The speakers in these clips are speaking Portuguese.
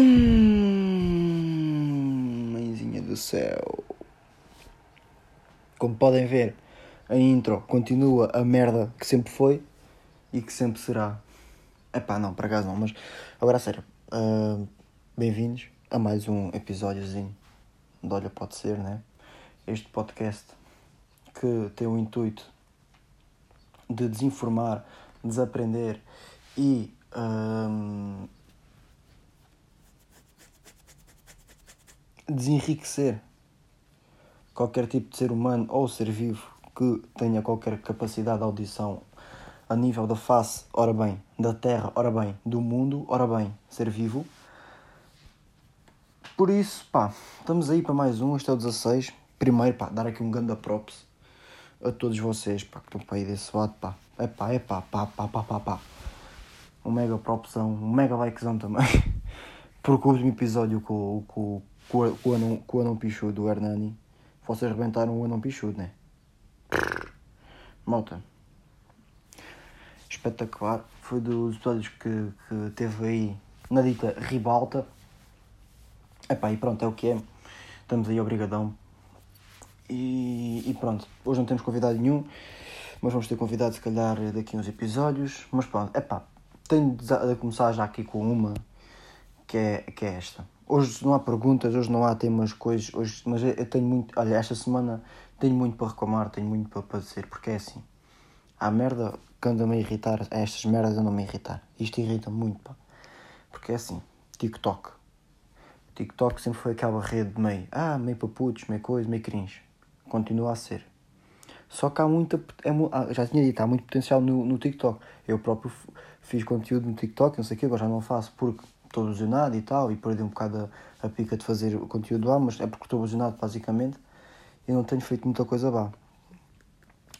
Hum, mãezinha do céu. Como podem ver, a intro continua a merda que sempre foi e que sempre será. Epá, não, para acaso não, mas agora a sério. Uh, Bem-vindos a mais um episódiozinho de Olha Pode Ser, né? Este podcast que tem o intuito de desinformar, desaprender e. Uh, desenriquecer qualquer tipo de ser humano ou ser vivo que tenha qualquer capacidade de audição a nível da face, ora bem, da terra, ora bem, do mundo, ora bem, ser vivo. Por isso, pá, estamos aí para mais um, este é o 16. Primeiro, pá, dar aqui um grande props a todos vocês, pá, que estão para aí desse lado, pá. É pá, é pá, pá, pá, pá, pá, pá. Um mega propsão, um mega likezão também. Porque o último episódio com, com, com, o anão, pichudo do Hernani. Vocês rebentaram o anão pichudo, né? Malta. Espetacular. Foi dos episódios que, que teve aí na dita ribalta. Epá, e pronto, é o que é. Estamos aí obrigadão. E, e pronto, hoje não temos convidado nenhum, mas vamos ter convidado se calhar daqui uns episódios. Mas pronto, epá, tenho de começar já aqui com uma que é, que é esta. Hoje não há perguntas, hoje não há temas, coisas, hoje, mas eu tenho muito, olha, esta semana tenho muito para reclamar, tenho muito para, dizer, porque é assim, há merda que anda-me a irritar, estas merdas andam-me a irritar, isto irrita muito, pá, porque é assim, TikTok, TikTok sempre foi aquela rede meio, ah, meio para putos, meio coisa, meio cringe, continua a ser, só que há muita, é, ah, já tinha dito, há muito potencial no, no TikTok, eu próprio fiz conteúdo no TikTok, não sei o que, agora já não faço, porque estou ilusionado e tal, e perdi um bocado a, a pica de fazer o conteúdo lá, mas é porque estou ilusionado basicamente e não tenho feito muita coisa lá.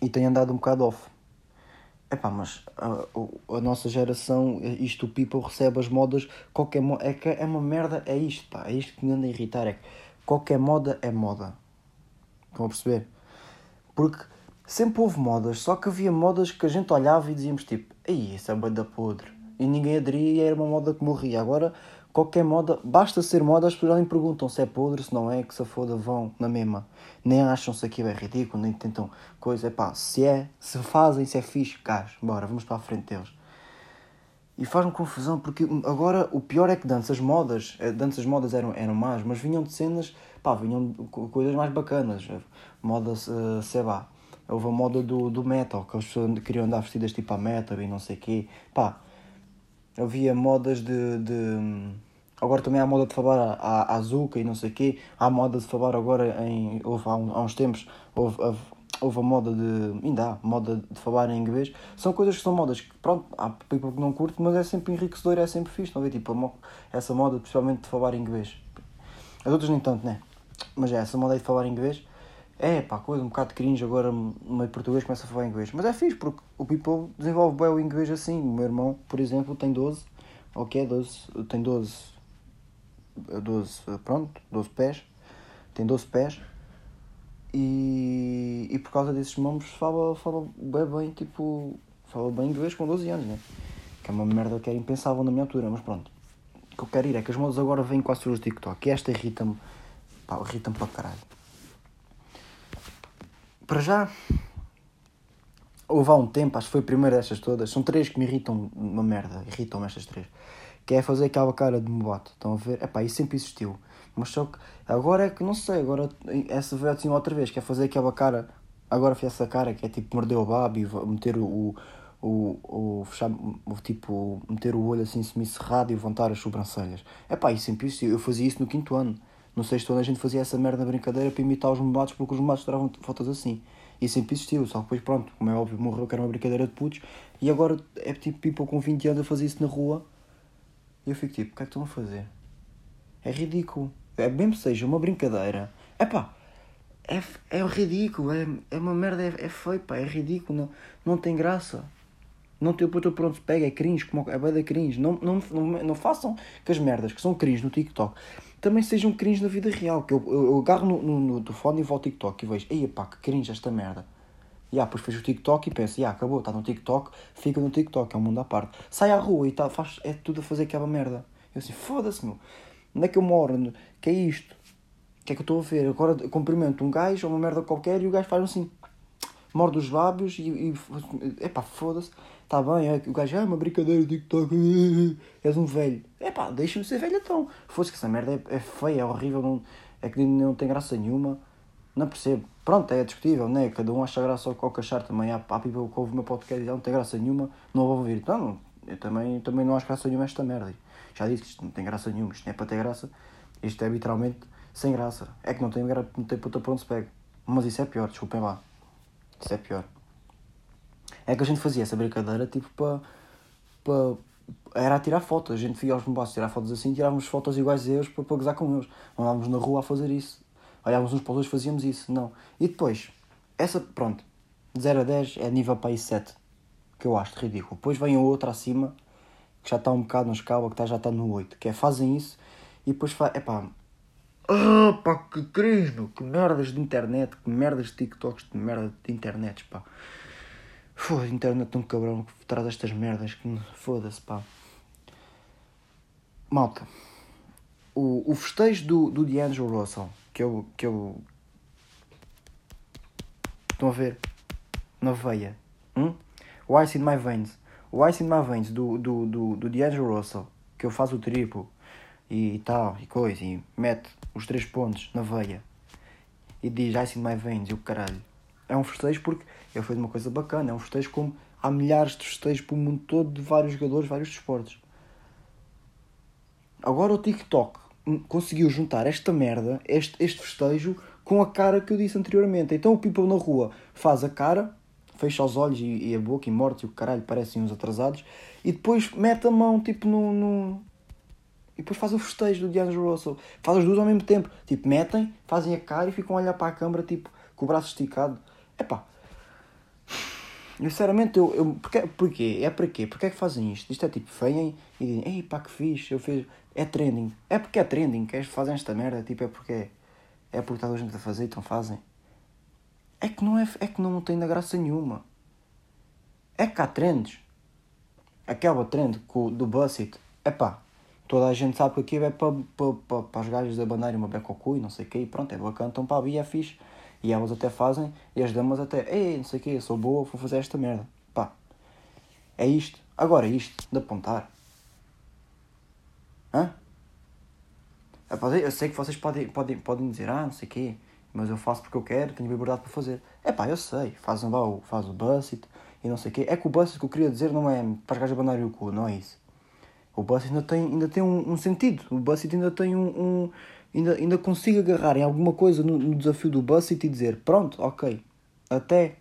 E tenho andado um bocado off. Epá, mas a, a nossa geração, isto o people recebe as modas, qualquer é que é uma merda, é isto, pá, é isto que me anda a irritar, é que qualquer moda é moda. Estão a perceber? Porque sempre houve modas, só que havia modas que a gente olhava e dizíamos tipo, ei, isso é bem da podre e ninguém aderia e era uma moda que morria. Agora, qualquer moda, basta ser moda, as pessoas nem perguntam se é podre, se não é, que se foda, vão na mesma. Nem acham se aquilo é ridículo, nem tentam coisa. É pá, se é, se fazem, se é fixe, gás, bora, vamos para a frente deles. E faz-me confusão, porque agora o pior é que danças modas, eh, danças modas eram, eram más, mas vinham de cenas, pá, vinham de coisas mais bacanas. Moda, uh, sei lá, houve a moda do, do metal, que as pessoas queriam andar vestidas tipo a metal e não sei o quê. Pá, havia modas de, de. Agora também há moda de falar a, Azuka e não sei o quê. Há moda de falar agora em. Houve, há, há uns tempos houve, houve a moda de. Ainda há moda de falar em inglês. São coisas que são modas que, pronto, há people que não curte, mas é sempre enriquecedor, é sempre fixe. Não vê? Tipo, essa moda, principalmente de falar em inglês. As outras nem tanto, né? Mas é, essa moda de falar em inglês é pá, coisa um bocado cringe agora, meio português, começa a falar inglês. Mas é fixe, porque o people desenvolve bem o inglês assim. O meu irmão, por exemplo, tem 12, ok, 12, tem 12, 12, pronto, 12 pés, tem 12 pés. E, e por causa desses nomes fala, fala bem, bem, tipo, fala bem inglês com 12 anos, né? Que é uma merda que era impensável na minha altura, mas pronto. O que eu quero ir é que as modas agora vêm quase todos os TikTok. E esta irrita-me, pá, irrita-me para caralho para já, houve há um tempo, acho que foi a primeira destas todas, são três que me irritam uma merda, irritam-me estas três, que é fazer aquela cara de mobato, estão a ver? Epá, isso sempre existiu, mas só que agora é que, não sei, agora essa veio assim outra vez, que é fazer aquela cara, agora fez essa cara que é tipo morder o babo e meter o, o, o, fechar, o, tipo, meter o olho assim semi-cerrado e levantar as sobrancelhas. Epá, isso sempre existiu, eu fazia isso no quinto ano no sexto ano a gente fazia essa merda brincadeira para imitar os mobatos porque os mobatos tiravam fotos assim. E sempre existiu, só que depois pronto, como é óbvio, morreu que era uma brincadeira de putos. E agora é tipo people com 20 anos a fazer isso na rua. E eu fico tipo, o que é que estão a fazer? É ridículo. É mesmo seja uma brincadeira. É pá, é, é ridículo, é, é uma merda, é, é feio, pá, é ridículo, não, não tem graça. Não tem puto pronto, pega, é cringe, como é bem da cringe. Não, não, não, não façam que as merdas que são cringe no TikTok também sejam cringe na vida real. Que eu, eu, eu agarro no, no, no telefone e vou ao TikTok e vejo, ei pá, que cringe esta merda. E yeah, depois vejo o TikTok e penso, yeah, acabou, está no TikTok, fica no TikTok, é um mundo à parte. Sai à rua e tá, faz, é tudo a fazer aquela merda. Eu assim, foda-se, meu. Onde é que eu moro? Que é isto? O que é que eu estou a ver? Agora cumprimento um gajo ou uma merda qualquer e o gajo faz assim, morde os lábios e. e epá, foda-se. Está bem, é, o gajo, é uma brincadeira, TikTok, és um velho. Epá, deixa-me ser velho então. Fosse que essa merda é, é feia, é horrível, não, é que não tem graça nenhuma. Não percebo. Pronto, é discutível, né? Cada um acha graça ao que achar também. Há, há people que ouve o meu podcast e não tem graça nenhuma, não vou ouvir. Não, eu também, também não acho graça nenhuma esta merda. Já disse que isto não tem graça nenhuma, isto não é para ter graça. Isto é literalmente sem graça. É que não tem, não tem puta para onde se pega. Mas isso é pior, desculpem lá. Isso é pior. É que a gente fazia essa brincadeira tipo para. para era tirar fotos. A gente ia aos bombassos tirar fotos assim, tirávamos fotos iguais a eles para, para gozar com eles. Andávamos na rua a fazer isso olhávamos uns para os outros fazíamos isso. Não. E depois, essa, pronto, de 0 a 10 é nível para aí 7, que eu acho ridículo. Depois vem a outra acima, que já está um bocado na escala, que já está no 8, que é fazem isso e depois é pá, ah, que crise, meu, que merdas de internet, que merdas de TikToks, de merda de internet, pá. Foda-se, internet tão cabrão que traz estas merdas que foda-se, pá. Malta, o, o festejo do, do D'Angelo Russell que eu. que eu. Estão a ver? Na veia. Hum? O Ice in My Veins. O Ice in My Veins do, do, do, do D'Angelo Russell, que eu faço o triplo e, tal, e coisa, e mete os três pontos na veia e diz Ice in My Veins e o caralho. É um festejo porque ele fez uma coisa bacana, é um festejo como há milhares de festejos pelo mundo todo de vários jogadores, vários desportos. Agora o TikTok conseguiu juntar esta merda, este, este festejo, com a cara que eu disse anteriormente. Então o people na rua faz a cara, fecha os olhos e, e a boca e morte e o caralho, parecem uns atrasados, e depois mete a mão tipo no. no... E depois faz o festejo do D'Angelo Russell. Faz as duas ao mesmo tempo. Tipo, metem, fazem a cara e ficam a olhar para a câmera, tipo, com o braço esticado. Epá. Sinceramente, eu, eu, porquê, porquê? É para quê? Porquê é que fazem isto? Isto é tipo, vêm e dizem, ei pá, que fixe, eu fiz é trending. É porque é trending, que fazem esta merda, tipo, é porque é, porque está a gente a fazer, então fazem. É que não é, é que não tem da graça nenhuma. É que há trends. Aquela trend do Bussit, é pá, toda a gente sabe que aquilo é para, para, para, para os gajos abandarem uma beca ao cu e não sei o quê, e pronto, é bacana, então pá, e é fixe. E elas até fazem, e as damas até, ei, não sei o quê, sou boa, vou fazer esta merda. Pá, é isto. Agora isto, de apontar Hã? Eu sei que vocês podem, podem, podem dizer, ah, não sei o quê, mas eu faço porque eu quero, tenho liberdade para fazer. É pá, eu sei, fazem lá o, faz o Bussit e não sei o quê. É que o Bussit que eu queria dizer não é para as gajas abandarem o cu, não é isso. O Bussit ainda tem, ainda tem um, um sentido, o Bussit ainda tem um, um, ainda, ainda consigo agarrar em alguma coisa no, no desafio do Bussit e dizer, pronto, ok, até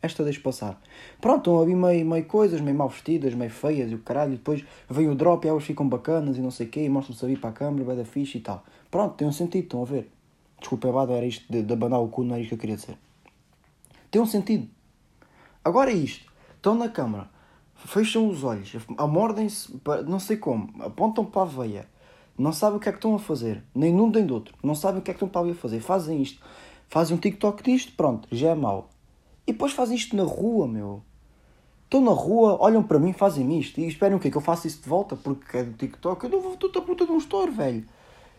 esta deixo passar. Pronto, estão ali meio, meio coisas, meio mal vestidas, meio feias e o caralho. E depois vem o drop e elas ficam bacanas e não sei o quê, e mostram-se ali para a câmera, vai da ficha e tal. Pronto, tem um sentido, estão a ver. Desculpa, Evado, era isto de, de abanar o cu, não era isto que eu queria dizer. Tem um sentido. Agora é isto. Estão na câmara, fecham os olhos, amordem-se, não sei como, apontam para a veia, não sabem o que é que estão a fazer, nem num nem do outro, não sabem o que é que estão para ali a fazer, fazem isto, fazem um TikTok disto, pronto, já é mau. E depois fazem isto na rua, meu. Estão na rua, olham para mim, fazem isto e esperam o quê? Que eu faça isso de volta porque é do TikTok. Eu não vou tudo a puta de um store, velho.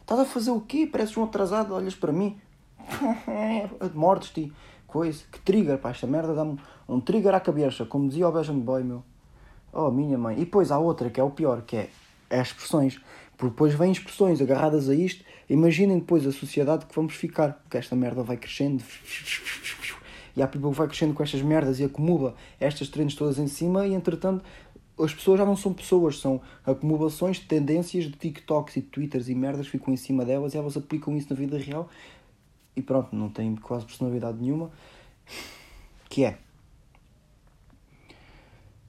Estás a fazer o quê? Pareces um atrasado, olhas para mim. Mortes-te. Coisa. Que trigger, pá. Esta merda dá-me um trigger à cabeça, como dizia o Belgian Boy, meu. Oh, minha mãe. E depois há outra que é o pior, que é as expressões. Porque depois vêm expressões agarradas a isto. Imaginem depois a sociedade que vamos ficar. Porque esta merda vai crescendo e há people vai crescendo com estas merdas e acumula estas trends todas em cima e entretanto as pessoas já não são pessoas, são acumulações de tendências de TikToks e Twitters e merdas ficam em cima delas e elas aplicam isso na vida real e pronto, não tem quase personalidade nenhuma. Que é.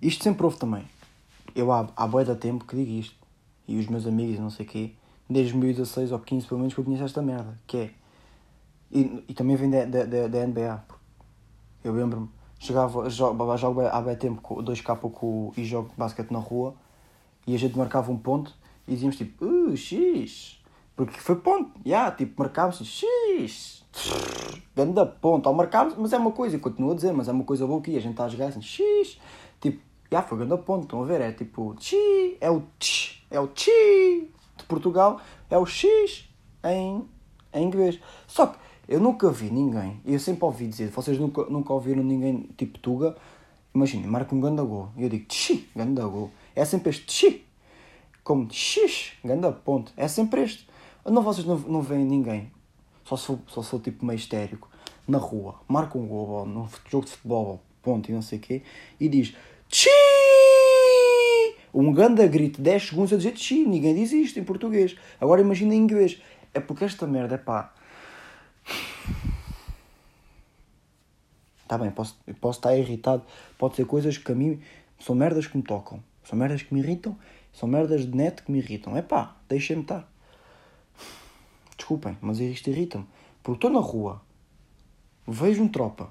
Isto sempre houve também. Eu há, há boia da tempo que digo isto. E os meus amigos, não sei o quê, desde 2016 ou 15 pelo menos que eu conheço esta merda. Que é. E, e também vem da, da, da NBA. Eu lembro-me, jogava, jogo, há bem tempo 2K com, e jogo basquete na rua e a gente marcava um ponto e dizíamos tipo, uh, X. Porque foi ponto, já, yeah, tipo, marcávamos X. Ganda ponto, ao marcarmos, mas é uma coisa, e continuo a dizer, mas é uma coisa boa aqui, a gente está a jogar assim, X. Tipo, já, yeah, foi ganda ponto, estão a ver? É tipo, X, é o X, é o X. Portugal é o X em, em inglês. Só que eu nunca vi ninguém, eu sempre ouvi dizer, vocês nunca, nunca ouviram ninguém tipo Tuga, imaginem, marca um ganda gol, e eu digo tchi, ganda gol. É sempre este tchi, como x, ganda ponto. É sempre este. Não, vocês não, não veem ninguém, só se for, só se tipo meio histérico, na rua, marca um gol, num jogo de futebol, ponto, e não sei o quê, e diz tchi! Um ganda grito 10 segundos a dizer tchi, ninguém diz isto em português. Agora imagina em inglês. É porque esta merda é pá Está bem, posso, posso estar irritado, pode ser coisas que a mim são merdas que me tocam, são merdas que me irritam, são merdas de net que me irritam. É pá, deixem-me estar. Desculpem, mas isto irrita-me. Porque estou na rua, vejo um tropa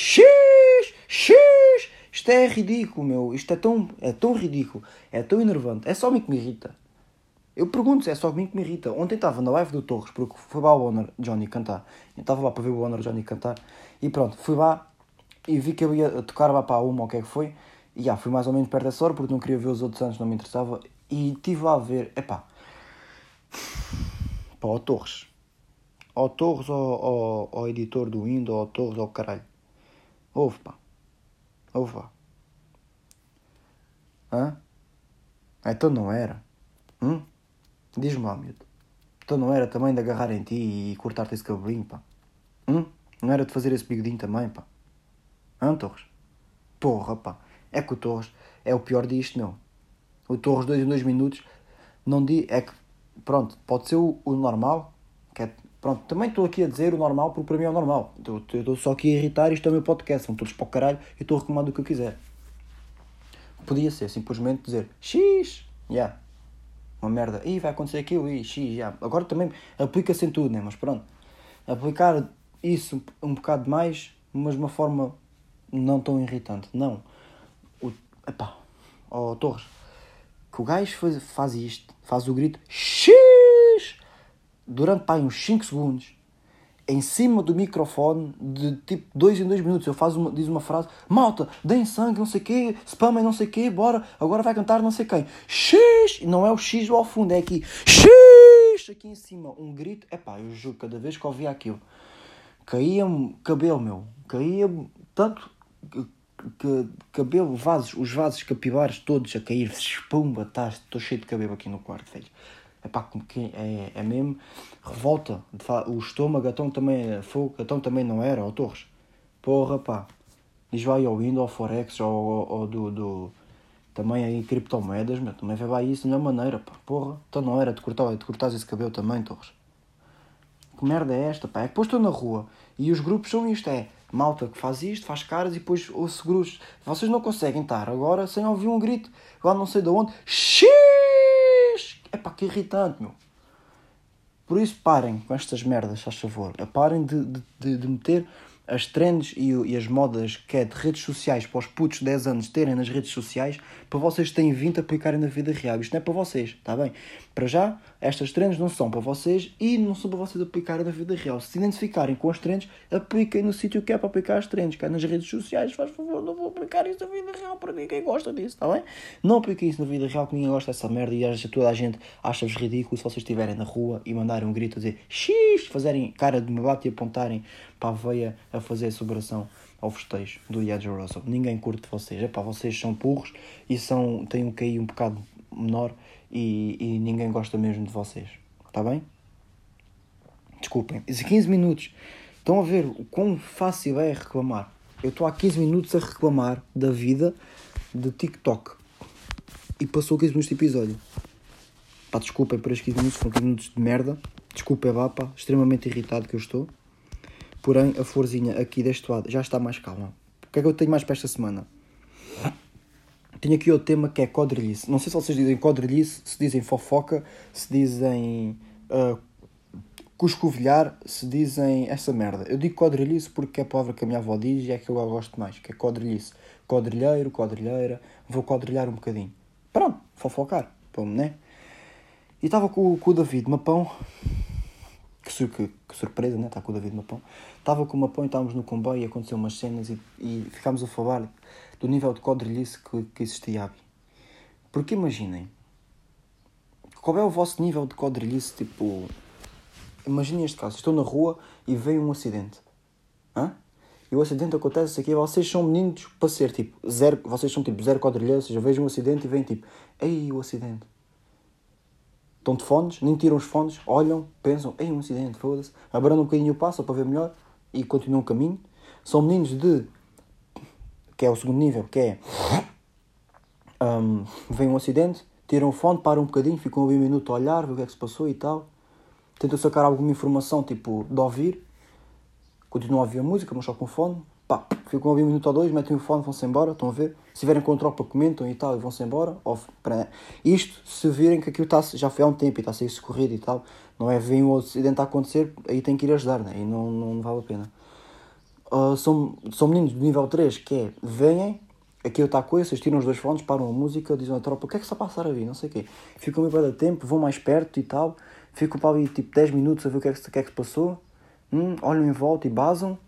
X, X. Isto é ridículo, meu. Isto é tão, é tão ridículo, é tão enervante. É só a mim que me irrita. Eu pergunto se é só a mim que me irrita. Ontem estava na live do Torres, porque foi lá o Honor Johnny cantar. Eu estava lá para ver o Honor Johnny cantar. E pronto, fui lá e vi que eu ia tocar lá para uma, o que é que foi. E já, fui mais ou menos perto dessa hora, porque não queria ver os outros anos, não me interessava. E estive lá a ver, epá, pá, o Torres. Ou Torres, ou, ou, editor do Windows, ou Torres, ou caralho. Ouve, pá. Hã? Então não era. Hum? Diz-me lá, miúdo. Então não era também de agarrar em ti e cortar-te esse cabelinho, pá? Hum? Não era de fazer esse bigodinho também, pá? Hã, Torres? Porra, pá. É que o Torres é o pior disto, meu. O Torres, dois em dois minutos, não di... É que, pronto, pode ser o, o normal, que é... Pronto, também estou aqui a dizer o normal porque para mim é o normal. Eu estou só aqui a irritar, isto é o meu podcast, são todos para o caralho e estou a reclamar o que eu quiser. Podia ser simplesmente dizer X, já, yeah uma merda, e vai acontecer aquilo, e x, já. Agora também aplica-se em tudo, né? Mas pronto, aplicar isso um bocado mais, mas de uma forma não tão irritante. Não. O, epá, ó oh, Torres, que o gajo faz, faz isto, faz o grito X durante pá, uns 5 segundos em cima do microfone de tipo dois em dois minutos. Eu faço uma, diz uma frase: Malta, deem sangue, não sei o quê, spamem, não sei o quê, bora, agora vai cantar não sei quem. X! Não é o X ao fundo, é aqui. X! Aqui em cima, um grito. Epá, eu juro, cada vez que ouvia aquilo, caía-me cabelo, meu. Caía-me tanto que, cabelo, vasos, os vasos capilares todos a cair. Pumba, tá, estou cheio de cabelo aqui no quarto, velho. Epá, é, é mesmo revolta. O estômago, então também fogo, então também não era, ó Torres. Porra, pá. Diz vai ao Windows, ao Forex, ou, ou do, do. Também aí criptomoedas, meu. Também lá isso de melhor maneira, pá. Porra. Então não era de cortar, de cortar esse cabelo também, Torres. Que merda é esta, pá? É que depois estou na rua e os grupos são isto, é malta que faz isto, faz caras e depois ouço grupos. Vocês não conseguem estar agora sem ouvir um grito lá não sei de onde. Xiii! É pá, que irritante, meu. Por isso parem com estas merdas, faz favor. Parem de, de, de meter as trends e, e, as modas que é de redes sociais para os putos de 10 anos terem nas redes sociais, para vocês terem vindo a aplicarem na vida real. Isto não é para vocês, está bem? Para já, estas trends não são para vocês e não são para vocês aplicarem na vida real. Se identificarem com as trends, apliquem no sítio que é para aplicar as trends, é nas redes sociais. Faz favor, não vou aplicar isso na vida real para ninguém gosta disso, está bem? Não apliquem isso na vida real, que ninguém gosta dessa merda e acha, toda a gente acha-vos ridículo se vocês estiverem na rua e mandarem um grito a dizer X, fazerem cara de me bate e apontarem para a veia a fazer sobração ao festejo do Yadjo Russell. Ninguém curte vocês. Epá, vocês são burros e são, têm um QI um bocado menor e, e ninguém gosta mesmo de vocês. Está bem? Desculpem. Esses 15 minutos. Estão a ver o quão fácil é reclamar. Eu estou há 15 minutos a reclamar da vida de TikTok. E passou 15 minutos de episódio. Pá, desculpem por estes 15 minutos, foram 15 minutos de merda. Desculpem, vá, pá, extremamente irritado que eu estou. Porém, a florzinha aqui deste lado já está mais calma. O que é que eu tenho mais para esta semana? Tenho aqui outro tema que é quadrilhice. Não sei se vocês dizem quadrilhice, se dizem fofoca, se dizem uh, cuscovilhar, se dizem essa merda. Eu digo quadrilhice porque é a palavra que a minha avó diz e é que eu gosto mais, que é quadrilhice. Quadrilheiro, quadrilheira, vou quadrilhar um bocadinho. Pronto, fofocar, pô, né? E estava com, com o David Mapão, que, que, que surpresa, né? Está com o David Mapão. Estava com o Mapão e estávamos no comboio e aconteceu umas cenas e, e ficámos a falar do nível de quadrilhice que, que existia ali. Porque imaginem, qual é o vosso nível de quadrilhice, tipo... Imaginem este caso, estou na rua e veio um acidente. Hã? E o acidente acontece aqui, vocês são meninos para ser tipo zero, vocês são tipo zero quadrilheiros, ou seja, vejo um acidente e vêm tipo, ei, o acidente. Estão de fones, nem tiram os fones, olham, pensam, ei, um acidente, foda-se, abrandam um bocadinho o passo para ver melhor e continuam o caminho. São meninos de que é o segundo nível, que é um, vem um acidente, tiram o fone, param um bocadinho, ficam ali um minuto a olhar, ver o que é que se passou e tal, tentam sacar alguma informação, tipo, de ouvir, continuam a ouvir a música, mas só com o fone, pá, ficam ali um minuto ou dois, metem o fone, vão-se embora, estão a ver? Se tiverem com tropa, comentam e tal, e vão-se embora. Ou, para... Isto, se virem que aquilo está, já foi há um tempo e está a ser socorrido e tal, não é? Vem um acidente a acontecer, aí tem que ir ajudar, né? E não, não vale a pena. Uh, são, são meninos do nível 3 que é, aqui está a coisa, vocês tiram os dois fones, param a música, dizem à tropa, o que é que está a passar ali, não sei o quê. Ficam meio para tempo, vão mais perto e tal, ficam para ali tipo 10 minutos a ver o que é que, que, é que se passou, hum, olham em volta e basam.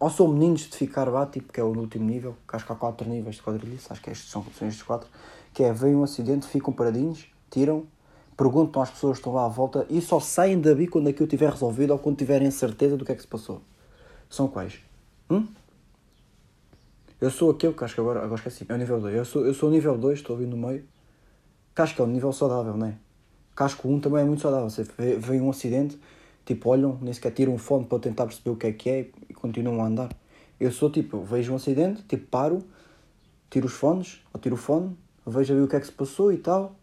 Ou são meninos de ficar lá, tipo, que é o último nível, que acho que há 4 níveis de quadrilhice, acho que estes são, são estes 4, que é, vem um acidente, ficam paradinhos, tiram, perguntam às pessoas que estão lá à volta e só saem dali quando aquilo tiver resolvido ou quando tiverem certeza do que é que se passou. São quais? Hum? Eu sou aquele que acho que agora, agora esqueci, é o nível 2. Eu sou, eu sou o nível 2, estou ali no meio. Que acho que é o nível saudável, não é? Que acho que o 1 também é muito saudável. Você vê, vê um acidente, tipo, olham, nem sequer tiram um fone para tentar perceber o que é que é e continuam a andar. Eu sou tipo, vejo um acidente, tipo, paro, tiro os fones, ou tiro o fone, vejo ali o que é que se passou e tal.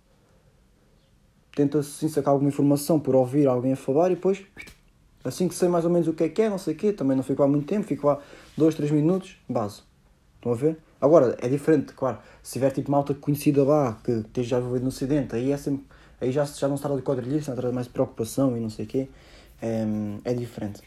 Tento assim sacar alguma informação por ouvir alguém a falar e depois Assim que sei mais ou menos o que é que é, não sei o quê, também não fico lá muito tempo, fico lá 2, 3 minutos, base. Estão a ver? Agora, é diferente, claro. Se tiver tipo malta conhecida lá, que esteja envolvido no acidente, aí é sempre. Aí já, já não se trata de quadrilhice, não trata mais de preocupação e não sei o quê. É, é diferente.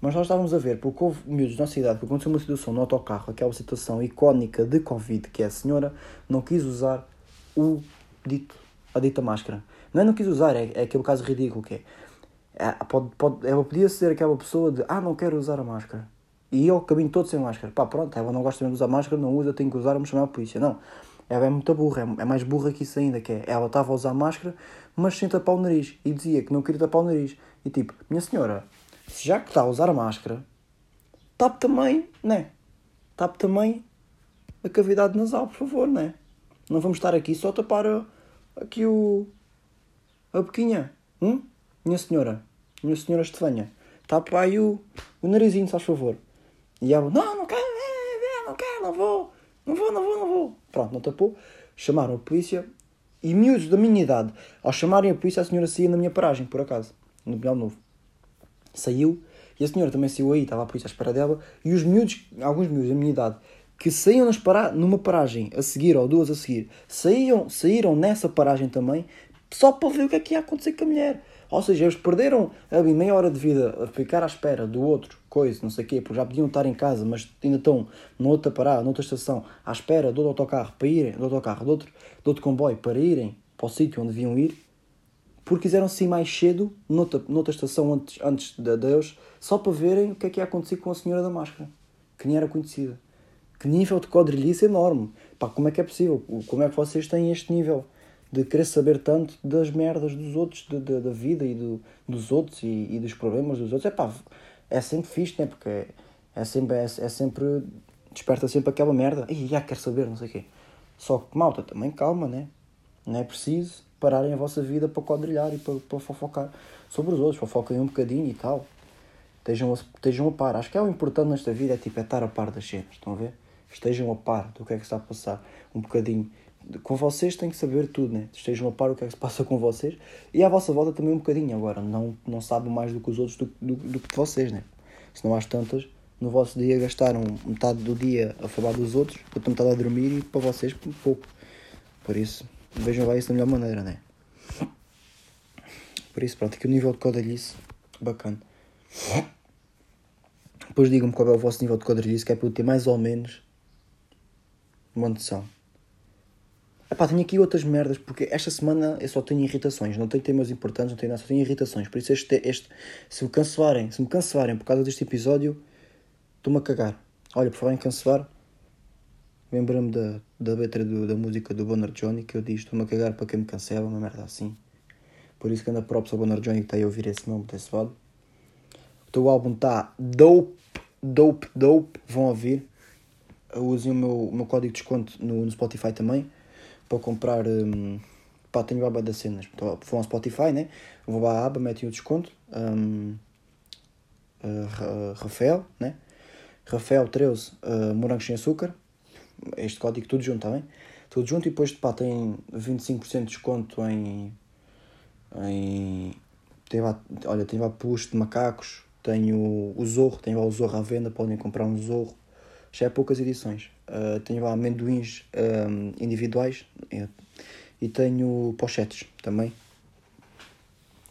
Mas nós estávamos a ver, porque houve miúdos na cidade, porque aconteceu uma situação no autocarro, aquela situação icónica de Covid, que é a senhora não quis usar o dito, a dita máscara. Não é não quis usar, é, é aquele caso ridículo que é é, pode, pode, ela podia ser aquela pessoa de ah, não quero usar a máscara. E eu caminho todo sem máscara. Pá, pronto, ela não gosta mesmo de usar máscara, não usa, tenho que usar, vamos chamar a polícia. Não. Ela é muito burra, é, é mais burra que isso ainda, que é, ela estava a usar máscara, mas sem tapar o nariz. E dizia que não queria tapar o nariz. E tipo, minha senhora, já que está a usar a máscara, tape também, né? Tape também a cavidade nasal, por favor, né? Não vamos estar aqui só a tapar aqui o. a boquinha. Hum? Minha senhora, minha senhora Estefanha, tapa aí o, o narizinho, se faz favor. E ela, não, não quero, não quero, não vou, não vou, não vou, não vou. Pronto, não tapou. Chamaram a polícia e miúdos da minha idade, ao chamarem a polícia, a senhora saía na minha paragem, por acaso, no Pinhal Novo. Saiu e a senhora também saiu aí, estava a polícia à espera dela. E os miúdos, alguns miúdos da minha idade, que saíam nas para... numa paragem a seguir, ou duas a seguir, saíam, saíram nessa paragem também, só para ver o que é que ia acontecer com a mulher. Ou seja, eles perderam ali meia hora de vida a ficar à espera do outro, coisa, não sei o quê, porque já podiam estar em casa, mas ainda estão noutra parada, noutra estação, à espera do outro autocarro para irem, do autocarro, do outro, do outro comboio para irem para o sítio onde deviam ir, porque quiseram sair mais cedo, noutra, noutra estação antes, antes de Deus, só para verem o que é que ia acontecer com a senhora da máscara, que nem era conhecida. Que nível de quadrilhice enorme. Pá, como é que é possível? Como é que vocês têm este nível? de querer saber tanto das merdas dos outros, de, de, da vida e do, dos outros e, e, dos problemas dos outros. É pá, é sempre fixe, né? Porque é sempre, é, é sempre, desperta sempre aquela merda. E já quer saber, não sei o quê. Só que, malta, também calma, né? Não é preciso pararem a vossa vida para quadrilhar e para, para fofocar sobre os outros. Fofoquem um bocadinho e tal. Estejam a, estejam a par. Acho que é o importante nesta vida é tipo é estar a par das cenas, estão a ver? Estejam a par do que é que está a passar. Um bocadinho com vocês têm que saber tudo, né? Estejam a par o que é que se passa com vocês e à vossa volta também um bocadinho. Agora, não, não sabem mais do que os outros do, do, do que vocês, né? Se não às tantas, no vosso dia gastaram metade do dia a falar dos outros, outra metade a dormir e para vocês pouco. Por isso, vejam lá isso da melhor maneira, né? Por isso, pronto, aqui o nível de codalhice, bacana. Depois digam-me qual é o vosso nível de codalhice, que é para eu ter mais ou menos uma noção. Epá, tenho aqui outras merdas, porque esta semana eu só tenho irritações, não tenho temas importantes, não tenho nada, só tenho irritações. Por isso, este, este, se me cancelarem, se me cancelarem por causa deste episódio, estou-me a cagar. Olha, por falar em cancelar, lembrei-me da, da letra do, da música do Bonner Johnny que eu disse: estou-me a cagar para quem me cancela, uma merda assim. Por isso que anda props ao Bonner Johnny que está aí a ouvir esse nome desse lado. O teu álbum está dope, dope, dope. Vão ouvir. Usem o meu, o meu código de desconto no, no Spotify também para comprar. Um, pá, tenho aba das cenas. Então, vou ao Spotify, né? Vou à aba, metem o desconto. Um, uh, Rafael, né? Rafael 13, uh, morangos sem açúcar. Este código tudo junto também. Tá tudo junto e depois pá, tem 25% de desconto em. em tem olha, tem lá push de macacos, tenho o Zorro, tenho lá o Zorro à venda, podem comprar um Zorro. Já é poucas edições. Uh, tenho lá amendoins um, individuais e tenho pochetes também.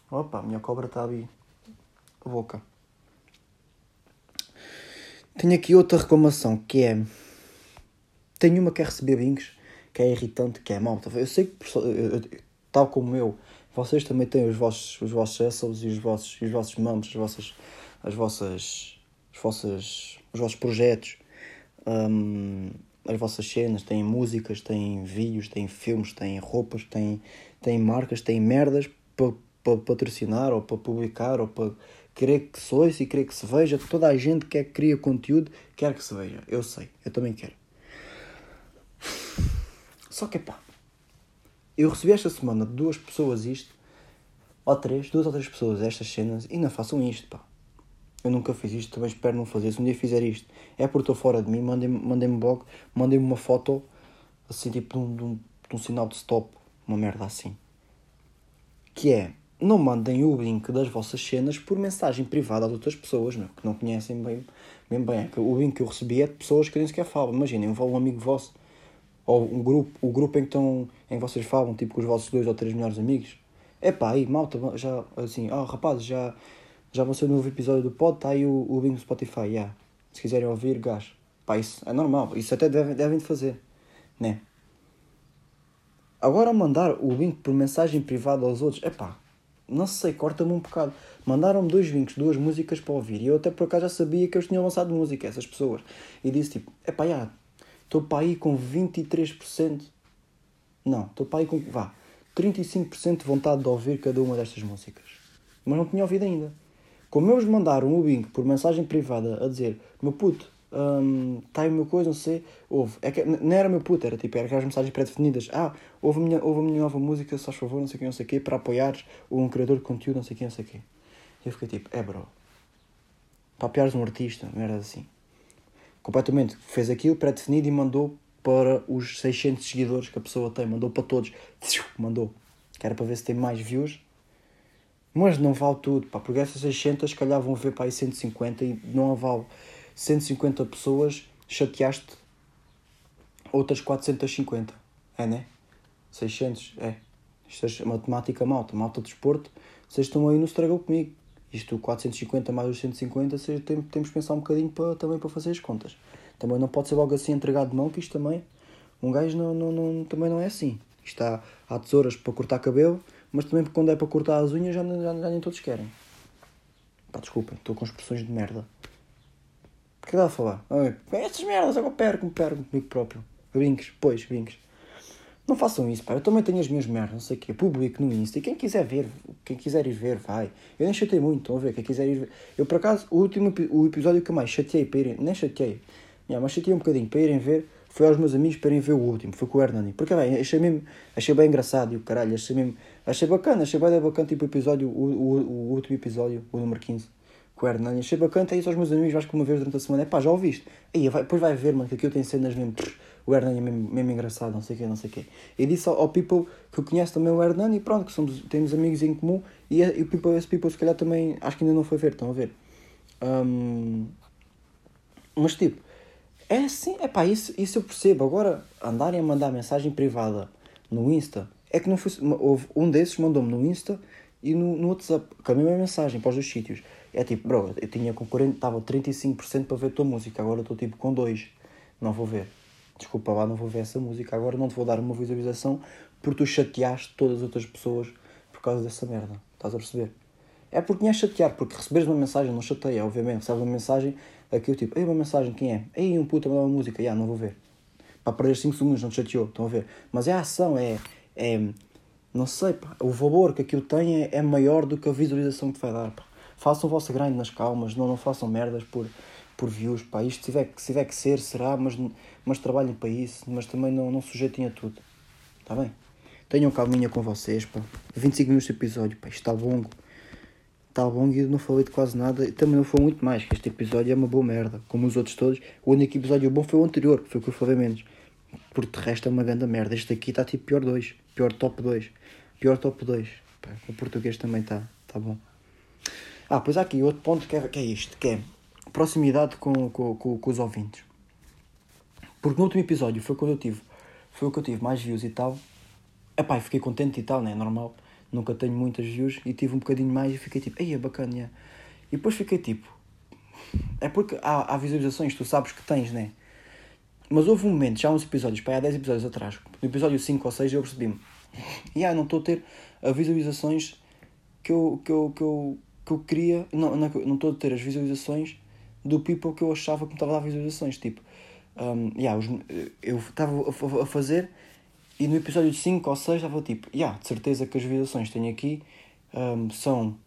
Opa, a minha cobra está ali a boca. Tenho aqui outra reclamação que é. Tenho uma que é receber bingos, que é irritante, que é malta. Eu sei que, tal como eu, vocês também têm os vossos, os vossos assholes e os vossos, os vossos mamos, as vossas, as vossas, as vossas, os vossos projetos um, as vossas cenas, têm músicas, têm vídeos, têm filmes, têm roupas, têm, têm marcas, têm merdas para pa patrocinar ou para publicar ou para querer que sois e querer que se veja. Toda a gente que cria conteúdo quer que se veja. Eu sei, eu também quero. Só que pá, eu recebi esta semana duas pessoas isto, ou três, duas ou três pessoas estas cenas e não façam isto, pá. Eu nunca fiz isto, também espero não fazer. Se um dia fizer isto, é porque estou fora de mim, mandem-me mandem blog, mandem-me uma foto, assim, tipo de um, de, um, de um sinal de stop, uma merda assim. Que é, não mandem o link das vossas cenas por mensagem privada a outras pessoas, meu, que não conhecem bem, bem, bem. É o link que eu recebi é de pessoas que nem sequer falam. Imaginem, um amigo vosso, ou um grupo, o grupo em que, estão, em que vocês falam, tipo com os vossos dois ou três melhores amigos. É pá, aí, malta, já, assim, ah, oh, rapazes, já já vou ser um novo episódio do pod, está aí o, o link do Spotify, yeah. Se quiserem ouvir, gás. Pá, isso é normal, isso até devem, devem fazer, né? Agora mandar o link por mensagem privada aos outros, é pá, não sei, corta-me um bocado. Mandaram-me dois links, duas músicas para ouvir, e eu até por acaso já sabia que eles tinham lançado música, essas pessoas. E disse tipo, é pá, já, estou para aí com 23%. Não, estou para aí com, vá, 35% de vontade de ouvir cada uma destas músicas. Mas não tinha ouvido ainda. Como eles mandaram o link por mensagem privada a dizer: Meu puto, um, tá aí uma coisa, não sei, houve. É que, não era meu puto, era tipo, era aquelas mensagens pré-definidas. Ah, houve a, minha, a minha nova música, se faz favor, não sei o que, não sei o que, para apoiares um criador de conteúdo, não sei o que, não sei o que. E eu fiquei tipo: É bro, para apoiares um artista, merda assim. Completamente, fez aquilo pré-definido e mandou para os 600 seguidores que a pessoa tem, mandou para todos, mandou. Que era para ver se tem mais views mas não vale tudo, pá, porque essas 600 se calhar vão ver para aí 150 e não vale 150 pessoas, chateaste outras 450. É, né? 600, é. Isto é matemática malta, malta de esporte, vocês estão aí no estragou comigo. Isto 450 mais os 150, seja, temos que pensar um bocadinho para, também para fazer as contas. Também não pode ser logo assim entregado de mão, que isto também, um gajo não, não, não, também não é assim. Isto há, há tesouras para cortar cabelo, mas também quando é para cortar as unhas já, já, já nem todos querem. Pá, desculpem, estou com expressões de merda. O que dá a falar? Estas merdas, agora perco-me, perco comigo próprio. Brinques, pois, brinques. Não façam isso, pá. Eu também tenho as minhas merdas, não sei o quê. Publico no Insta. E quem quiser ver, quem quiser ir ver, vai. Eu nem chatei muito, estão a ver? Quem quiser ir ver. Eu, por acaso, o último o episódio que eu mais chateei para irem. Nem chateei. Yeah, mas chateei um bocadinho para irem ver foi aos meus amigos para irem ver o último, foi com o Hernani. Porque bem, achei, mesmo, achei bem engraçado e o caralho, achei mesmo, achei bacana, achei bem bacana tipo episódio, o, o, o último episódio, o número 15, com o Hernani. Achei bacana, aí só aos meus amigos, vais que uma vez durante a semana, é pá, já ouviste? Aí, vai, depois vai ver, mano, que aqui eu tenho cenas mesmo, o Hernani é mesmo, mesmo engraçado, não sei o quê, não sei o quê. E disse ao, ao people que conhece também o Hernani e pronto, que somos, temos amigos em comum e, e o people, esse people se calhar também, acho que ainda não foi ver, estão a ver. Um, Mas tipo, é assim, é pá, isso, isso eu percebo. Agora, andarem a mandar mensagem privada no Insta, é que não foi. Houve um desses mandou-me no Insta e no, no WhatsApp, com a mesma mensagem para os dois sítios. É tipo, bro, eu tinha com 40, estava 35% para ver a tua música, agora estou tipo com 2. Não vou ver. Desculpa lá, não vou ver essa música, agora não te vou dar uma visualização porque tu chateaste todas as outras pessoas por causa dessa merda. Estás a perceber? É porque tinha a chatear, porque receberes uma mensagem não chateia, obviamente. Recebes uma mensagem, aqui eu tipo, ei, uma mensagem, quem é? Ei, um puta mandar uma música, já, não vou ver. Para perder 5 segundos, não te chateou, estão a ver? Mas é a ação, é. é não sei, pá, o valor que aquilo tem é, é maior do que a visualização que vai dar, pá. Façam o vosso grind nas calmas, não, não façam merdas por, por views, pá. Isto se tiver, se tiver que ser, será, mas, mas trabalhem para isso, mas também não, não sujeitem a tudo. Está bem? Tenham calminha com vocês, pá. 25 minutos de episódio, pá, isto está longo está longo e não falei de quase nada. E também não foi muito mais, que este episódio é uma boa merda, como os outros todos. O único episódio bom foi o anterior, que foi o que eu falei menos. Porque de resto é uma grande merda. Este aqui está tipo pior 2, pior top 2, pior top 2. O português também está tá bom. Ah, pois há aqui outro ponto que é, que é isto, que é proximidade com, com, com, com os ouvintes. Porque no último episódio foi quando eu tive, foi o que eu tive mais views e tal. Epá, fiquei contente e tal, né? Normal nunca tenho muitas views e tive um bocadinho mais e fiquei tipo, ei, é bacana. Yeah. E depois fiquei tipo, é porque há, há visualizações, tu sabes que tens, né? Mas houve um momento, já há uns episódios, para há 10 episódios atrás, no episódio 5 ou 6 eu percebi-me, e yeah, não estou a ter as visualizações que eu, que eu, que eu, que eu queria, não, não, não estou a ter as visualizações do people que eu achava que me estava a dar visualizações, tipo, um, yeah, os, eu estava a fazer e no episódio 5 ou 6 estava tipo, yeah, de certeza que as visualizações que tenho aqui um, são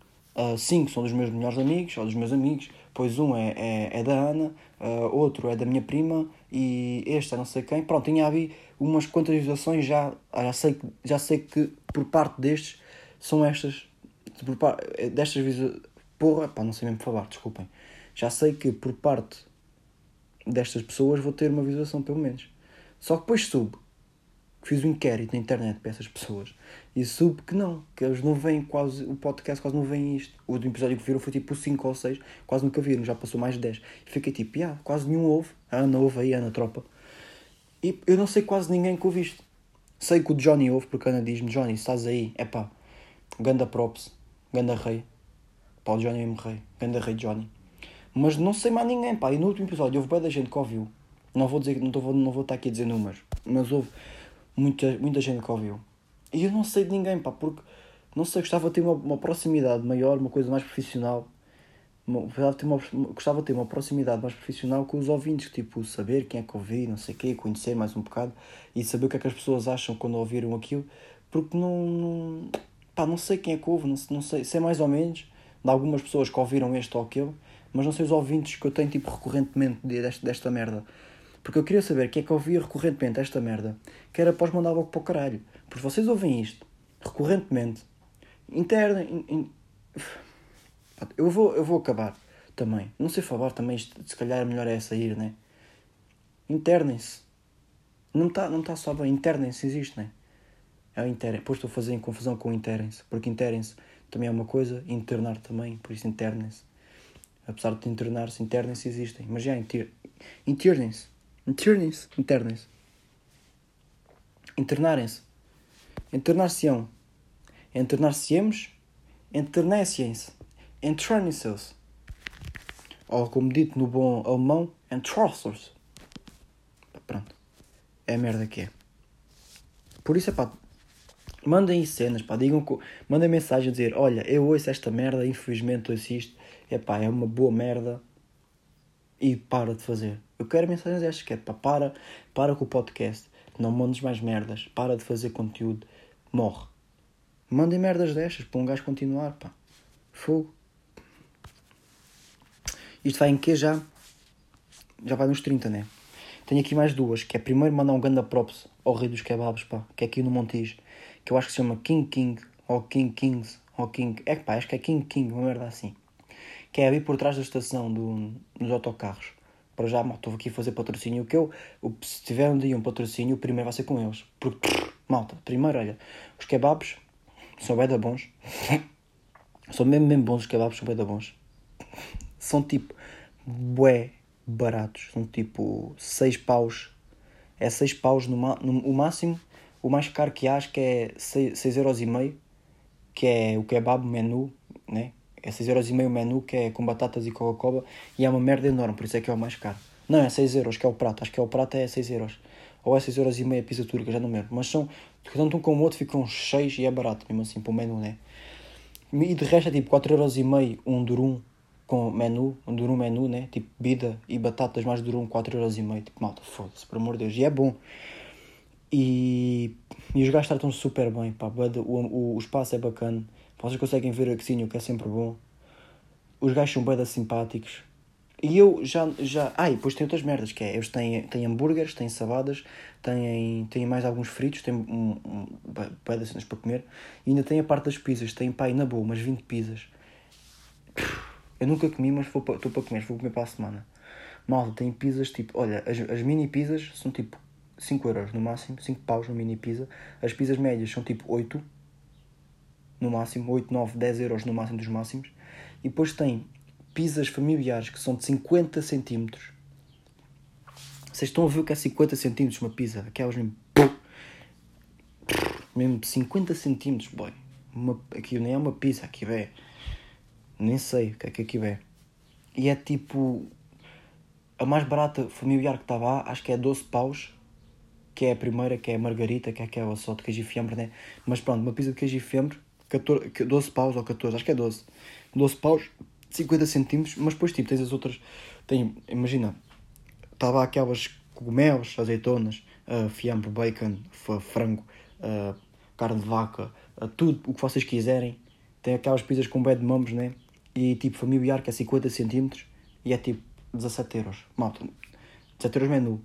5 uh, são dos meus melhores amigos ou dos meus amigos, pois um é, é, é da Ana, uh, outro é da minha prima e este é não sei quem. Pronto, tinha ali umas quantas visualizações, já, já, sei, já sei que por parte destes são estas, por par, destas visualizações. Porra, pá, não sei mesmo falar, desculpem. Já sei que por parte destas pessoas vou ter uma visualização pelo menos. Só que depois subo fiz um inquérito na internet para essas pessoas e soube que não, que eles não veem quase, o podcast quase não veem isto. O último episódio que viram foi tipo 5 ou 6, quase nunca viram, já passou mais de 10. E fiquei tipo, yeah, quase nenhum ouve. A Ana ouve aí, a Ana tropa. E eu não sei quase ninguém que ouve isto. Sei que o Johnny ouve, porque a Ana diz-me, Johnny, estás aí, é pá, ganda props, ganda rei. Pá, o Johnny é rei, ganda rei Johnny. Mas não sei mais ninguém, pá. E no último episódio houve bem da gente que ouviu. Não vou dizer, não, tô, não vou estar aqui a dizer números, mas houve muita, muita gente que ouviu. E eu não sei de ninguém, pá, porque não sei, gostava de ter uma, uma proximidade maior, uma coisa mais profissional. Gostava de, ter uma, gostava de ter uma proximidade mais profissional com os ouvintes, tipo, saber quem é que ouvi, não sei o quê, conhecer mais um bocado e saber o que é que as pessoas acham quando ouviram aquilo, porque não, não, pá, não sei quem é que ouve, não, não sei, sei mais ou menos de algumas pessoas que ouviram este ou aquele, mas não sei os ouvintes que eu tenho, tipo, recorrentemente desta, desta merda. Porque eu queria saber quem é que ouvia recorrentemente esta merda, que era pós mandar logo para o caralho. Porque vocês ouvem isto recorrentemente, internem. In, eu, vou, eu vou acabar também. Não sei falar também, isto, se calhar é melhor é sair, né? Internem-se. Não está não tá só bem, internem-se, existe, né? É o interem. Depois estou a fazer confusão com interem-se, porque interem-se também é uma coisa, internar também, por isso internem-se. Apesar de internar-se, internem-se existem. Mas já internem-se. Internem-se. Internem-se. Internarem-se. Internar-se-ão. Internar-se-emos. Internecem-se. Entranem-se. Ou como dito no bom alemão, entrossers. Pronto. É a merda que é. Por isso é pá. Mandem cenas, pá. Digam, mandem mensagem a dizer: Olha, eu ouço esta merda, infelizmente ouço isto. É pá, é uma boa merda. E para de fazer. Eu quero mensagens destas, que é pá, para, para com o podcast, não mandes mais merdas, para de fazer conteúdo, morre. Mandem merdas destas para um gajo continuar, pá. Fogo. Isto vai em que já? Já vai nos 30, né? Tenho aqui mais duas, que é primeiro mandar um ganda props ao rei dos kebabs, pá, que é aqui no Montijo, que eu acho que se chama King King, ou King Kings, ou King... É pá, acho que é King King, uma merda assim. Que é ali por trás da estação do, dos autocarros para já, malta, estou aqui a fazer patrocínio. que eu, se tiver um dia um patrocínio, o primeiro vai ser com eles. Porque, malta, primeiro, olha, os kebabs são bem da bons. são mesmo, mesmo bons os kebabs, são bem da bons. São tipo, bué, baratos. São tipo 6 paus. É 6 paus no, no, o máximo. O mais caro que acho que é 6, euros e meio. Que é o kebab menu, né? É 6 euros e meio o menu, que é com batatas e Coca-Cola. E é uma merda enorme, por isso é que é o mais caro. Não, é 6 euros, que é o prato. Acho que é o prato é 6 euros. Ou é 6 euros e meio a pizza turca, já não lembro. Mas são, tanto um como o outro ficam 6 e é barato, mesmo assim, para o menu, né? E de resto é tipo 4 euros e meio um durum com menu, um durum menu, né? Tipo bebida e batatas mais durum 4 euros e meio. Tipo, malta, foda-se, por amor de Deus. E é bom. E, e os gajos tratam-se super bem, pá. O, o, o espaço é bacana. Vocês conseguem ver a o que é sempre bom. Os gajos são bem simpáticos. E eu já. já ah, e depois tem outras merdas, que é. Eles têm, têm hambúrgueres, têm saladas, têm, têm mais alguns fritos, têm um, um, um cenas para comer. E ainda tem a parte das pizzas. Tem, pá, na boa, umas 20 pizzas. Eu nunca comi, mas estou para comer, vou comer para a semana. Malta, tem pizzas tipo. Olha, as, as mini pizzas são tipo 5 euros no máximo, 5 paus no mini pizza. As pizzas médias são tipo 8 no máximo, 8, 9, 10 euros no máximo dos máximos. E depois tem pizzas familiares que são de 50 centímetros. Vocês estão a ver o que é 50 centímetros uma pizza? Aquelas mesmo. Mesmo 50 centímetros, boy. Uma, aquilo nem é uma pizza, aquilo é. Nem sei o que é que aquilo é. E é tipo. A mais barata familiar que estava lá, acho que é 12 paus. Que é a primeira, que é a margarita, que é aquela só de queijo e fiambre, né? Mas pronto, uma pizza de queijo e fiambre, 14, 12 paus ou 14, acho que é 12. 12 paus, 50 centímetros, mas depois tipo, tens as outras. Tem, imagina, estava aquelas cogumelos, azeitonas, uh, fiambre, bacon, frango, uh, carne de vaca, uh, tudo o que vocês quiserem. Tem aquelas pizzas com bad mums, né? E tipo familiar que é 50 centímetros e é tipo 17 euros. Malta, 17 euros menu.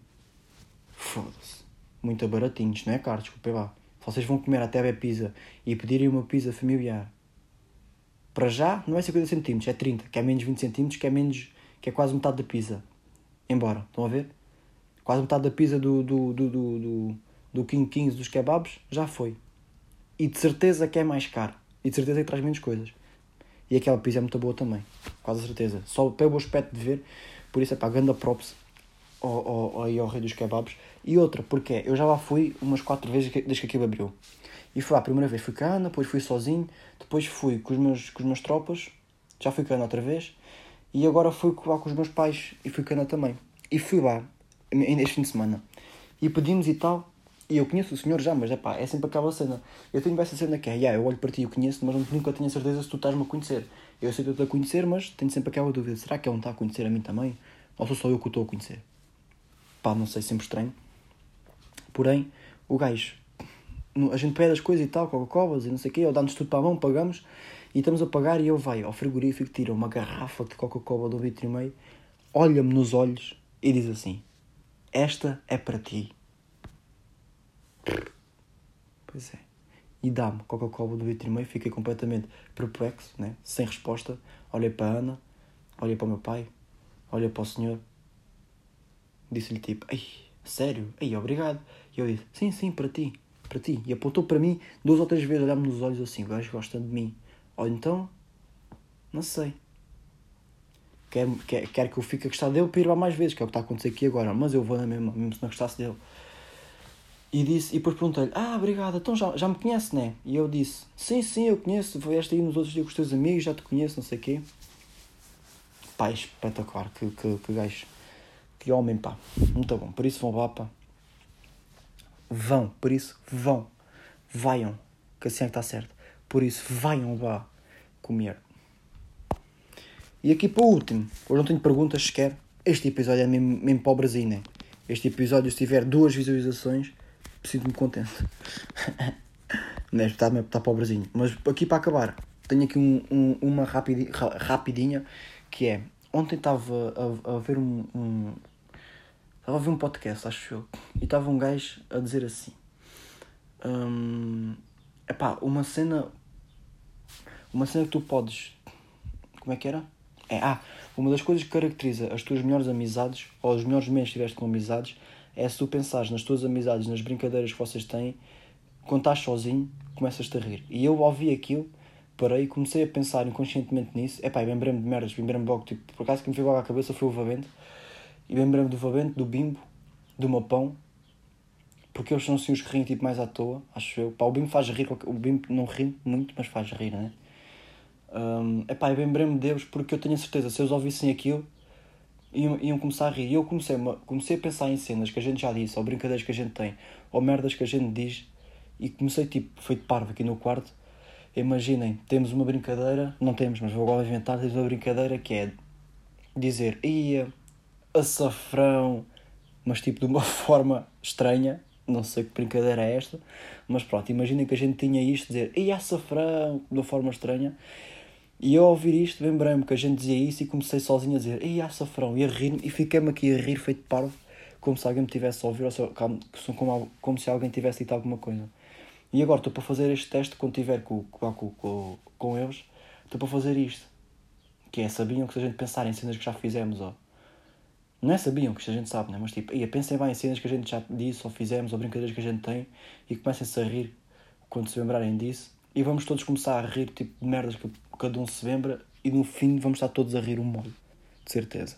Foda-se. Muito baratinhos, não é caro, desculpe lá. Vocês vão comer até a pizza e pedirem uma pizza familiar para já não é 50 centímetros, é 30, que é menos 20 centímetros, que é menos, que é quase metade da pizza. Embora, estão a ver? Quase metade da pizza do, do, do, do, do, do King Kings dos kebabs já foi. E de certeza que é mais caro. E de certeza que traz menos coisas. E aquela pizza é muito boa também. Quase certeza. Só pelo aspecto de ver. Por isso é a ganda props ao, ao, ao, ao rei dos kebabs. E outra, porque eu já lá fui umas 4 vezes desde que aquilo abriu. E fui lá a primeira vez, fui com a Ana, depois fui sozinho, depois fui com os meus, com os meus tropas, já fui com a Ana outra vez, e agora fui lá com os meus pais e fui com a Ana também. E fui lá, este fim de semana, e pedimos e tal, e eu conheço o senhor já, mas é pá, é sempre aquela cena. Eu tenho essa cena que é, yeah, eu olho para ti eu conheço, mas nunca tenho a certeza se tu estás-me a conhecer. Eu sei que estou a conhecer, mas tenho sempre aquela dúvida: será que ele não está a conhecer a mim também? Ou sou só eu que o estou a conhecer? Pá, não sei, sempre estranho. Porém, o gajo a gente pede as coisas e tal, Coca-Colas e não sei o quê, ou dá-nos tudo para a mão, pagamos e estamos a pagar e eu vai ao frigorífico, tira uma garrafa de Coca-Cola um litro e meio, olha-me nos olhos e diz assim: Esta é para ti. Pois é. E dá-me Coca-Cola do litro e meio, fiquei completamente perplexo, né? sem resposta. Olhei para a Ana, olhei para o meu pai, olhei para o senhor, disse-lhe tipo: Ei, sério? Ei, obrigado. E eu disse: Sim, sim, para ti para ti. E apontou para mim duas ou três vezes, olhar-me nos olhos assim, o gajo gosta de mim. Ou então, não sei. Quer, quer, quer que eu fique a gostar dele para ir lá mais vezes, que é o que está a acontecer aqui agora. Mas eu vou na mesma, mesmo se não gostasse dele. E, disse, e depois perguntei-lhe, ah, obrigado, então já, já me conhece, né? E eu disse, sim, sim, eu conheço, vieste aí nos outros dias com os teus amigos, já te conheço, não sei o quê. Pá, é espetacular, que, que, que gajo, que homem, pá, muito bom. Por isso vão lá, pá, vão, por isso vão, vaiam, que assim é que está certo. Por isso vaiam lá comer. E aqui para o último, hoje não tenho perguntas sequer. Este episódio é mesmo, mesmo pobrezinho, né? Este episódio, se tiver duas visualizações, sinto-me contente. Neste está, está pobrezinho. Mas aqui para acabar, tenho aqui um, um, uma rapidinha, rapidinha que é. Ontem estava a, a ver um, um, Estava a ouvir um podcast, acho eu, e estava um gajo a dizer assim: hum, Epá, uma cena. Uma cena que tu podes. Como é que era? É, ah, uma das coisas que caracteriza as tuas melhores amizades, ou os melhores momentos que tiveste com amizades, é se tu pensares nas tuas amizades, nas brincadeiras que vocês têm, quando estás sozinho, começas-te a rir. E eu ouvi aquilo, parei comecei a pensar inconscientemente nisso. Epá, lembrei-me de merdas, lembrei-me logo, tipo, por acaso que me veio logo à cabeça foi o Vavente E lembrei-me do Valente, do Bimbo, do meu pão. Porque eles são assim os que riem tipo mais à toa, acho eu. Pá, o Bimbo faz rir, o Bimbo não ri muito, mas faz rir, né? Um, epá, eu lembrei-me deles porque eu tenho a certeza, se eles ouvissem aquilo, iam, iam começar a rir. E eu comecei, comecei a pensar em cenas que a gente já disse, ou brincadeiras que a gente tem, ou merdas que a gente diz, e comecei tipo, feito parvo aqui no quarto. Imaginem, temos uma brincadeira, não temos, mas vou agora inventar, temos uma brincadeira que é dizer ia açafrão, mas tipo de uma forma estranha, não sei que brincadeira é esta, mas pronto, imaginem que a gente tinha isto, dizer ia açafrão, de uma forma estranha, e eu ao ouvir isto, lembrei-me que a gente dizia isso e comecei sozinho a dizer Ei, açafrão, e a rir e fiquei-me aqui a rir feito parvo, como se alguém me tivesse a ouvir, ou como, como se alguém tivesse dito alguma coisa. E agora estou para fazer este teste quando estiver com, com, com, com eles, estou para fazer isto. Que é, sabiam que se a gente pensar em cenas que já fizemos, ó. Não é sabiam, que a gente sabe, né? Mas tipo, ia, pensem bem em cenas que a gente já disse ou fizemos, ou brincadeiras que a gente tem, e comecem-se a rir quando se lembrarem disso e vamos todos começar a rir tipo de merdas que cada um se lembra e no fim vamos estar todos a rir um molho, de certeza.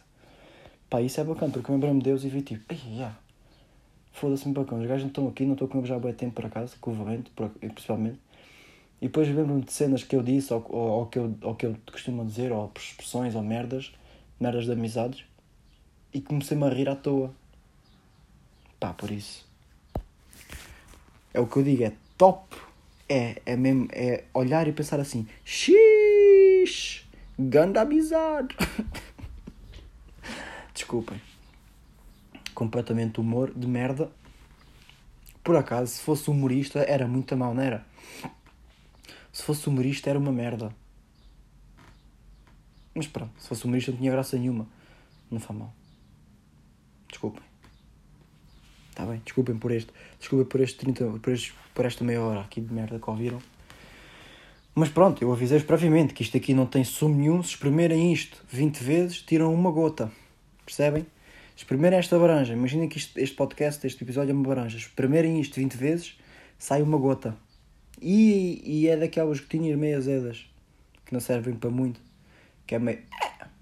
Pá, isso é bacana, porque eu lembrei-me de Deus e vi tipo, ai, yeah. foda-se-me bacana, os gajos não estão aqui, não estou com já há bem tempo por acaso, com o Valente, principalmente. E depois lembro-me de cenas que eu disse, ou, ou, ou, que eu, ou que eu costumo dizer, ou expressões, ou merdas, merdas de amizades, e comecei-me a rir à toa. Pá, por isso. É o que eu digo, é top é, é mesmo, é olhar e pensar assim, xiii, ganda amizade. Desculpem. Completamente humor de merda. Por acaso, se fosse humorista, era muito mal, não era? Se fosse humorista, era uma merda. Mas pronto, se fosse humorista, não tinha graça nenhuma. Não faz mal. Desculpem. Está bem? Desculpem por este. Desculpem por este 30. Por, este, por esta meia hora aqui de merda que ouviram. Mas pronto, eu avisei-vos previamente que isto aqui não tem sumo nenhum. Se espremerem isto 20 vezes, tiram uma gota. Percebem? Espremerem esta baranja. Imaginem que isto, este podcast, este episódio é uma baranja. Espremerem isto 20 vezes, sai uma gota. E, e é daquelas gotinhas meio azedas. Que não servem para muito. Que é meio.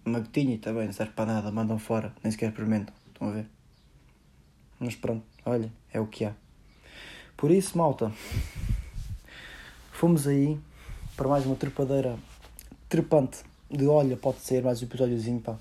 Uma gotinha também não serve para nada. Mandam fora. Nem sequer experimentam. Estão a ver? Mas pronto, olha, é o que há. Por isso, malta, fomos aí para mais uma trepadeira trepante de olha, pode ser mais um episódiozinho, pá.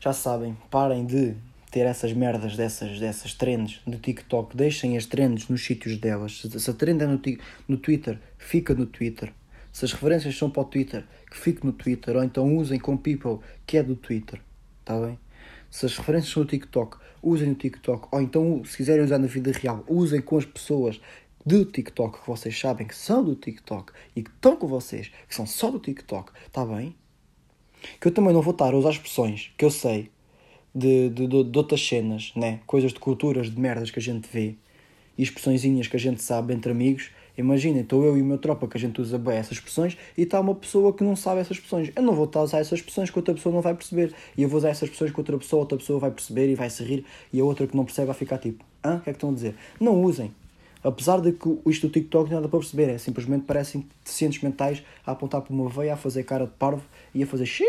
Já sabem, parem de ter essas merdas dessas, dessas trends do TikTok, deixem as trends nos sítios delas. Se a trend é no, no Twitter, fica no Twitter. Se as referências são para o Twitter, que fique no Twitter, ou então usem com people que é do Twitter, está bem? Se as referências são no TikTok, usem o TikTok. Ou então, se quiserem usar na vida real, usem com as pessoas do TikTok que vocês sabem que são do TikTok e que estão com vocês, que são só do TikTok. Está bem? Que eu também não vou estar a usar expressões que eu sei de, de, de, de outras cenas, né? coisas de culturas, de merdas que a gente vê e expressõezinhas que a gente sabe entre amigos Imaginem, estou eu e o meu tropa que a gente usa bem essas expressões e está uma pessoa que não sabe essas expressões. Eu não vou estar a usar essas expressões que outra pessoa não vai perceber. E eu vou usar essas expressões que outra pessoa, outra pessoa vai perceber e vai se rir e a outra que não percebe vai ficar tipo, hã? O que é que estão a dizer? Não usem. Apesar de que isto do TikTok não é nada para perceber, é simplesmente parecem deficientes mentais a apontar para uma veia, a fazer cara de parvo e a fazer x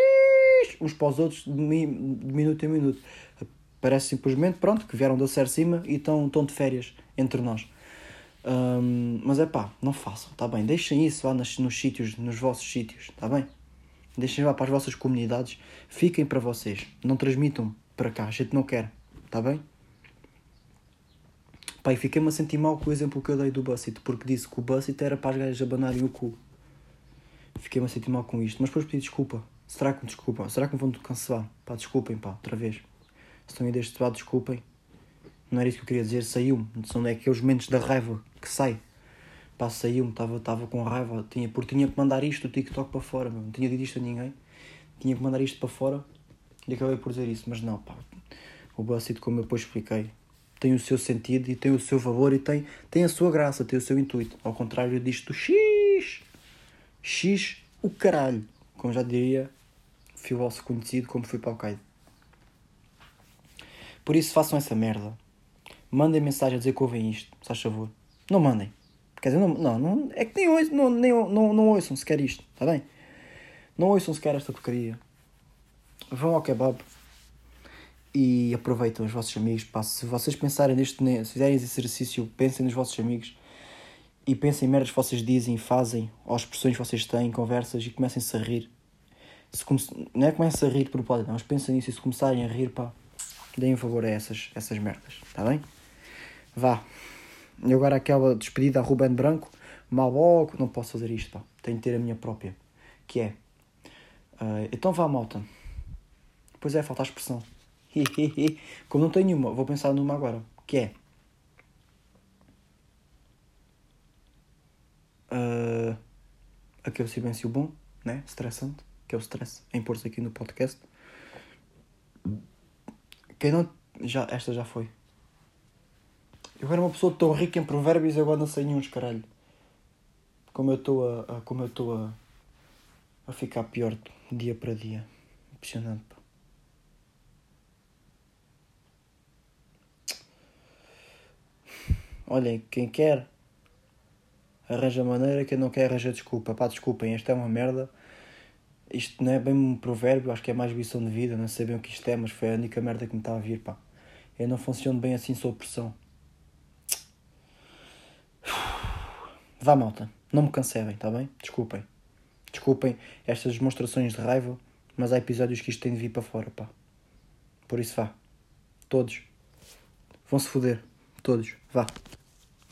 uns para os outros de, minuto em minuto. Parece simplesmente, pronto, que vieram da Ser Cima e estão, estão de férias entre nós. Um, mas é pá, não façam, tá bem? Deixem isso lá nos, nos sítios, nos vossos sítios, tá bem? Deixem lá para as vossas comunidades, fiquem para vocês, não transmitam para cá, a gente não quer, tá bem? Pai, fiquei-me a sentir mal com o exemplo que eu dei do Bussett, porque disse que o Bussett era para as gajas abanarem o cu. Fiquei-me a sentir mal com isto, mas depois pedi desculpa. Será que me desculpam? Será que me vão cancelar? Pá, desculpem, pá, outra vez. Se estão aí deste lado, desculpem. Não era isso que eu queria dizer, saiu-me. São aqueles momentos da raiva que sai. Pá, saiu-me, estava com raiva, tinha, porque tinha que mandar isto do TikTok para fora, meu. não tinha dito isto a ninguém. Tinha que mandar isto para fora e acabei por dizer isso, mas não, pá. O BuzzFeed, como eu depois expliquei, tem o seu sentido e tem o seu valor e tem, tem a sua graça, tem o seu intuito. Ao contrário disto, X. X, o caralho. Como já diria, vosso conhecido como foi para o Caio. Por isso façam essa merda mandem mensagem a dizer que ouvem isto, se faz favor. Não mandem. Quer dizer, não, não, é que nem, ouçam, não, nem, não, não ouçam sequer isto, está bem? Não ouçam sequer esta porcaria. Vão ao kebab. e aproveitem os vossos amigos. Pá, se vocês pensarem neste, se fizerem esse exercício, pensem nos vossos amigos e pensem em merdas que vocês dizem, fazem, ou expressões que vocês têm, conversas e comecem-se a rir. Se come... Não é comecem a rir por pode, não, mas pensem nisso e se começarem a rir, pá, deem um favor a essas, essas merdas, está bem? Vá. E agora aquela despedida a Ruben Branco, Malboco, não posso fazer isto, pá. Tenho de ter a minha própria. Que é. Uh, então vá, malta. Pois é, falta a expressão. Como não tenho nenhuma, vou pensar numa agora. Que é. Uh, aquele silêncio bom, né? Estressante, que é o stress, em pôr-se aqui no podcast. Quem não. Já, esta já foi. Eu era uma pessoa tão rica em provérbios e agora não sei nenhum, caralho. Como eu estou a, a, Como eu estou a. a ficar pior dia para dia. Impressionante, pá. Olhem, quem quer arranja maneira, quem não quer arranja desculpa. Pá, desculpem, esta é uma merda. Isto não é bem um provérbio, acho que é mais lição de vida, não sei bem o que isto é, mas foi a única merda que me está a vir, pá. Eu não funciono bem assim sob pressão. Vá, malta. Não me cancelem, tá bem? Desculpem. Desculpem estas demonstrações de raiva, mas há episódios que isto tem de vir para fora, pá. Por isso vá. Todos. Vão se foder. Todos. Vá.